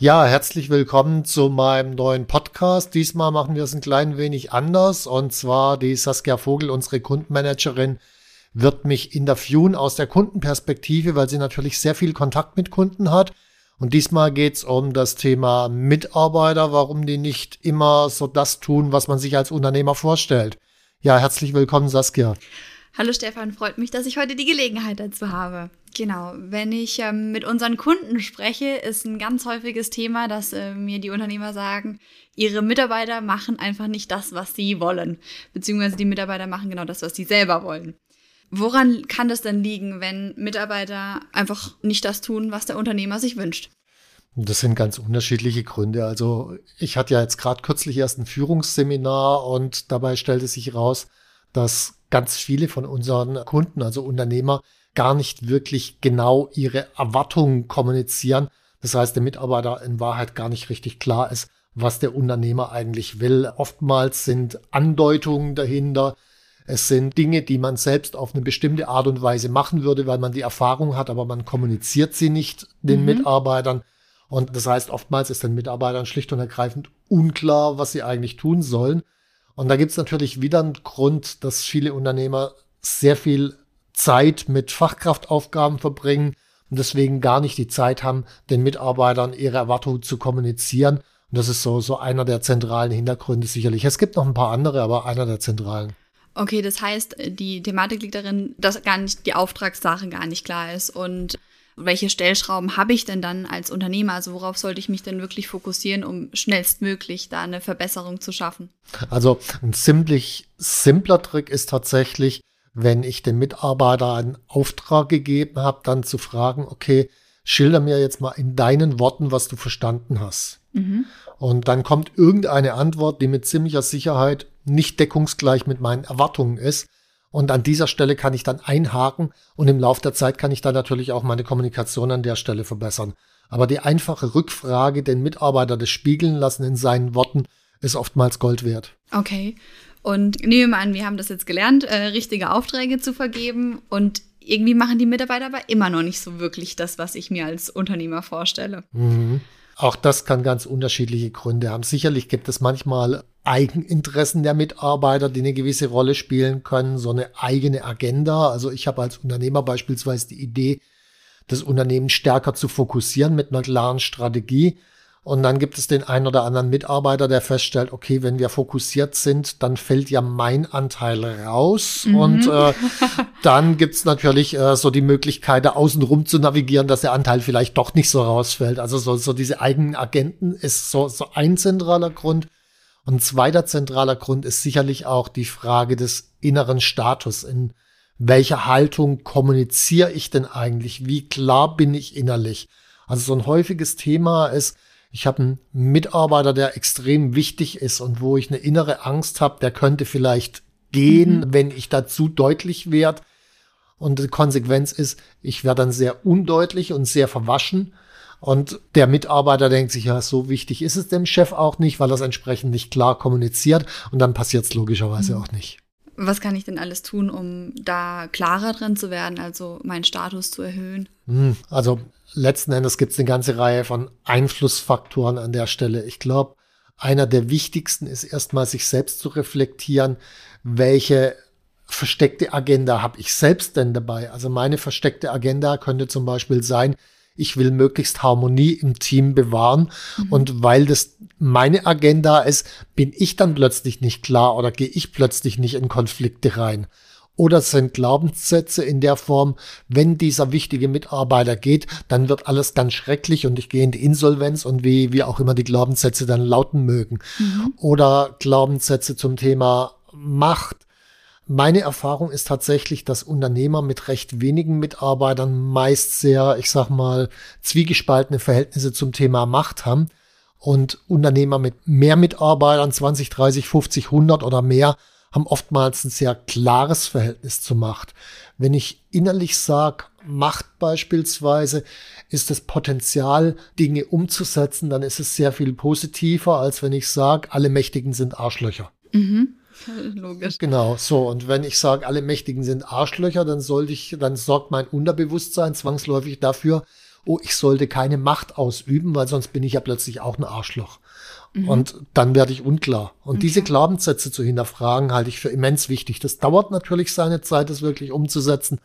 Ja, herzlich willkommen zu meinem neuen Podcast. Diesmal machen wir es ein klein wenig anders. Und zwar die Saskia Vogel, unsere Kundenmanagerin, wird mich interviewen aus der Kundenperspektive, weil sie natürlich sehr viel Kontakt mit Kunden hat. Und diesmal geht es um das Thema Mitarbeiter, warum die nicht immer so das tun, was man sich als Unternehmer vorstellt. Ja, herzlich willkommen, Saskia. Hallo Stefan, freut mich, dass ich heute die Gelegenheit dazu habe. Genau, wenn ich ähm, mit unseren Kunden spreche, ist ein ganz häufiges Thema, dass äh, mir die Unternehmer sagen, ihre Mitarbeiter machen einfach nicht das, was sie wollen, beziehungsweise die Mitarbeiter machen genau das, was sie selber wollen. Woran kann das denn liegen, wenn Mitarbeiter einfach nicht das tun, was der Unternehmer sich wünscht? Das sind ganz unterschiedliche Gründe. Also ich hatte ja jetzt gerade kürzlich erst ein Führungsseminar und dabei stellte sich raus, dass ganz viele von unseren Kunden, also Unternehmer, gar nicht wirklich genau ihre Erwartungen kommunizieren. Das heißt, der Mitarbeiter in Wahrheit gar nicht richtig klar ist, was der Unternehmer eigentlich will. Oftmals sind Andeutungen dahinter. Es sind Dinge, die man selbst auf eine bestimmte Art und Weise machen würde, weil man die Erfahrung hat, aber man kommuniziert sie nicht den mhm. Mitarbeitern. Und das heißt, oftmals ist den Mitarbeitern schlicht und ergreifend unklar, was sie eigentlich tun sollen. Und da gibt es natürlich wieder einen Grund, dass viele Unternehmer sehr viel Zeit mit Fachkraftaufgaben verbringen und deswegen gar nicht die Zeit haben, den Mitarbeitern ihre Erwartungen zu kommunizieren. Und das ist so, so einer der zentralen Hintergründe sicherlich. Es gibt noch ein paar andere, aber einer der zentralen. Okay, das heißt, die Thematik liegt darin, dass gar nicht die Auftragssache gar nicht klar ist und welche Stellschrauben habe ich denn dann als Unternehmer? Also worauf sollte ich mich denn wirklich fokussieren, um schnellstmöglich da eine Verbesserung zu schaffen? Also ein ziemlich simpler Trick ist tatsächlich, wenn ich dem Mitarbeiter einen Auftrag gegeben habe, dann zu fragen, okay, schilder mir jetzt mal in deinen Worten, was du verstanden hast. Mhm. Und dann kommt irgendeine Antwort, die mit ziemlicher Sicherheit nicht deckungsgleich mit meinen Erwartungen ist. Und an dieser Stelle kann ich dann einhaken und im Laufe der Zeit kann ich dann natürlich auch meine Kommunikation an der Stelle verbessern. Aber die einfache Rückfrage, den Mitarbeiter das spiegeln lassen in seinen Worten, ist oftmals Gold wert. Okay. Und nehmen wir an, wir haben das jetzt gelernt, äh, richtige Aufträge zu vergeben und irgendwie machen die Mitarbeiter aber immer noch nicht so wirklich das, was ich mir als Unternehmer vorstelle. Mhm. Auch das kann ganz unterschiedliche Gründe haben. Sicherlich gibt es manchmal Eigeninteressen der Mitarbeiter, die eine gewisse Rolle spielen können, so eine eigene Agenda. Also ich habe als Unternehmer beispielsweise die Idee, das Unternehmen stärker zu fokussieren mit einer klaren Strategie. Und dann gibt es den einen oder anderen Mitarbeiter, der feststellt, okay, wenn wir fokussiert sind, dann fällt ja mein Anteil raus. Mhm. Und äh, dann gibt es natürlich äh, so die Möglichkeit, da außenrum zu navigieren, dass der Anteil vielleicht doch nicht so rausfällt. Also so, so diese eigenen Agenten ist so, so ein zentraler Grund. Und ein zweiter zentraler Grund ist sicherlich auch die Frage des inneren Status. In welcher Haltung kommuniziere ich denn eigentlich? Wie klar bin ich innerlich? Also so ein häufiges Thema ist, ich habe einen Mitarbeiter, der extrem wichtig ist und wo ich eine innere Angst habe, der könnte vielleicht gehen, mhm. wenn ich dazu deutlich werde. Und die Konsequenz ist, ich werde dann sehr undeutlich und sehr verwaschen. Und der Mitarbeiter denkt sich, ja, so wichtig ist es dem Chef auch nicht, weil er es entsprechend nicht klar kommuniziert. Und dann passiert es logischerweise mhm. auch nicht. Was kann ich denn alles tun, um da klarer drin zu werden, also meinen Status zu erhöhen? Hm, also letzten Endes gibt es eine ganze Reihe von Einflussfaktoren an der Stelle. Ich glaube, einer der wichtigsten ist erstmal sich selbst zu reflektieren, welche versteckte Agenda habe ich selbst denn dabei? Also meine versteckte Agenda könnte zum Beispiel sein, ich will möglichst Harmonie im Team bewahren. Mhm. Und weil das meine Agenda ist, bin ich dann plötzlich nicht klar oder gehe ich plötzlich nicht in Konflikte rein. Oder sind Glaubenssätze in der Form, wenn dieser wichtige Mitarbeiter geht, dann wird alles ganz schrecklich und ich gehe in die Insolvenz und wie, wie auch immer die Glaubenssätze dann lauten mögen. Mhm. Oder Glaubenssätze zum Thema Macht. Meine Erfahrung ist tatsächlich, dass Unternehmer mit recht wenigen Mitarbeitern meist sehr, ich sag mal, zwiegespaltene Verhältnisse zum Thema Macht haben. Und Unternehmer mit mehr Mitarbeitern, 20, 30, 50, 100 oder mehr, haben oftmals ein sehr klares Verhältnis zur Macht. Wenn ich innerlich sage, Macht beispielsweise, ist das Potenzial, Dinge umzusetzen, dann ist es sehr viel positiver, als wenn ich sage, alle Mächtigen sind Arschlöcher. Mhm. Logisch. Genau, so. Und wenn ich sage, alle Mächtigen sind Arschlöcher, dann sollte ich, dann sorgt mein Unterbewusstsein zwangsläufig dafür, oh, ich sollte keine Macht ausüben, weil sonst bin ich ja plötzlich auch ein Arschloch. Mhm. Und dann werde ich unklar. Und okay. diese Glaubenssätze zu hinterfragen, halte ich für immens wichtig. Das dauert natürlich seine Zeit, das wirklich umzusetzen.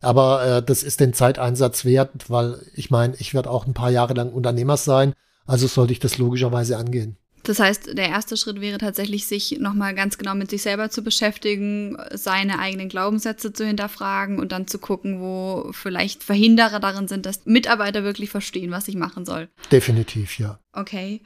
Aber äh, das ist den Zeiteinsatz wert, weil ich meine, ich werde auch ein paar Jahre lang Unternehmer sein. Also sollte ich das logischerweise angehen. Das heißt, der erste Schritt wäre tatsächlich, sich nochmal ganz genau mit sich selber zu beschäftigen, seine eigenen Glaubenssätze zu hinterfragen und dann zu gucken, wo vielleicht Verhinderer darin sind, dass Mitarbeiter wirklich verstehen, was ich machen soll. Definitiv, ja. Okay.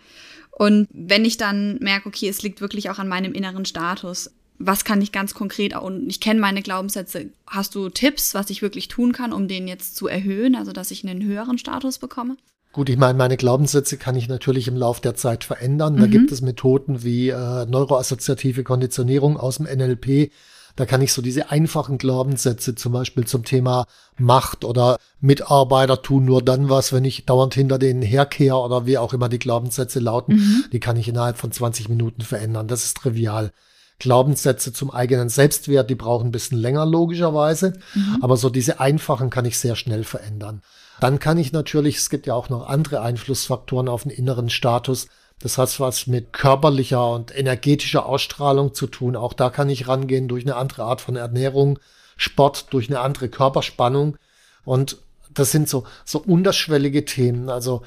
Und wenn ich dann merke, okay, es liegt wirklich auch an meinem inneren Status, was kann ich ganz konkret, und ich kenne meine Glaubenssätze, hast du Tipps, was ich wirklich tun kann, um den jetzt zu erhöhen, also dass ich einen höheren Status bekomme? Gut, ich meine, meine Glaubenssätze kann ich natürlich im Laufe der Zeit verändern. Da mhm. gibt es Methoden wie äh, neuroassoziative Konditionierung aus dem NLP. Da kann ich so diese einfachen Glaubenssätze zum Beispiel zum Thema Macht oder Mitarbeiter tun nur dann was, wenn ich dauernd hinter denen herkehre oder wie auch immer die Glaubenssätze lauten, mhm. die kann ich innerhalb von 20 Minuten verändern. Das ist trivial. Glaubenssätze zum eigenen Selbstwert, die brauchen ein bisschen länger logischerweise, mhm. aber so diese einfachen kann ich sehr schnell verändern. Dann kann ich natürlich, es gibt ja auch noch andere Einflussfaktoren auf den inneren Status. Das hat was mit körperlicher und energetischer Ausstrahlung zu tun. Auch da kann ich rangehen durch eine andere Art von Ernährung, Sport, durch eine andere Körperspannung. Und das sind so, so unterschwellige Themen. Also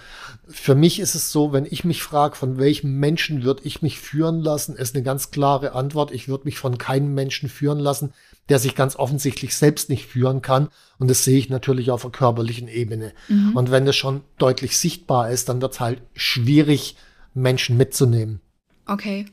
für mich ist es so, wenn ich mich frage, von welchem Menschen würde ich mich führen lassen, ist eine ganz klare Antwort. Ich würde mich von keinem Menschen führen lassen, der sich ganz offensichtlich selbst nicht führen kann. Und das sehe ich natürlich auf der körperlichen Ebene. Mhm. Und wenn das schon deutlich sichtbar ist, dann wird es halt schwierig, Menschen mitzunehmen. Okay.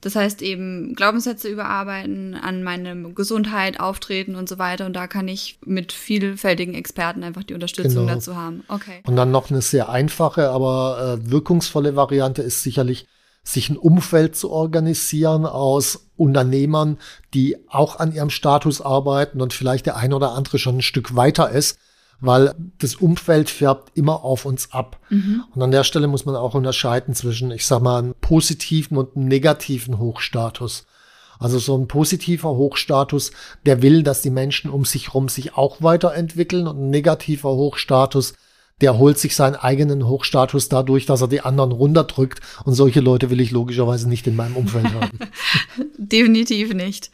Das heißt eben Glaubenssätze überarbeiten, an meine Gesundheit auftreten und so weiter. Und da kann ich mit vielfältigen Experten einfach die Unterstützung genau. dazu haben. Okay. Und dann noch eine sehr einfache, aber äh, wirkungsvolle Variante ist sicherlich, sich ein Umfeld zu organisieren aus Unternehmern, die auch an ihrem Status arbeiten und vielleicht der ein oder andere schon ein Stück weiter ist, weil das Umfeld färbt immer auf uns ab. Mhm. Und an der Stelle muss man auch unterscheiden zwischen, ich sag mal, einem positiven und einem negativen Hochstatus. Also so ein positiver Hochstatus, der will, dass die Menschen um sich herum sich auch weiterentwickeln und ein negativer Hochstatus, der holt sich seinen eigenen Hochstatus dadurch, dass er die anderen runterdrückt. Und solche Leute will ich logischerweise nicht in meinem Umfeld haben. Definitiv nicht.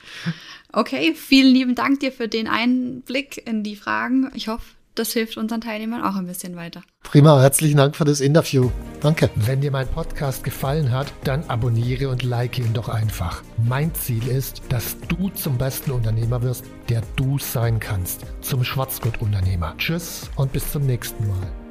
Okay, vielen lieben Dank dir für den Einblick in die Fragen. Ich hoffe, das hilft unseren Teilnehmern auch ein bisschen weiter. Prima, herzlichen Dank für das Interview. Danke. Wenn dir mein Podcast gefallen hat, dann abonniere und like ihn doch einfach. Mein Ziel ist, dass du zum besten Unternehmer wirst, der du sein kannst. Zum Schwarzgurt-Unternehmer. Tschüss und bis zum nächsten Mal.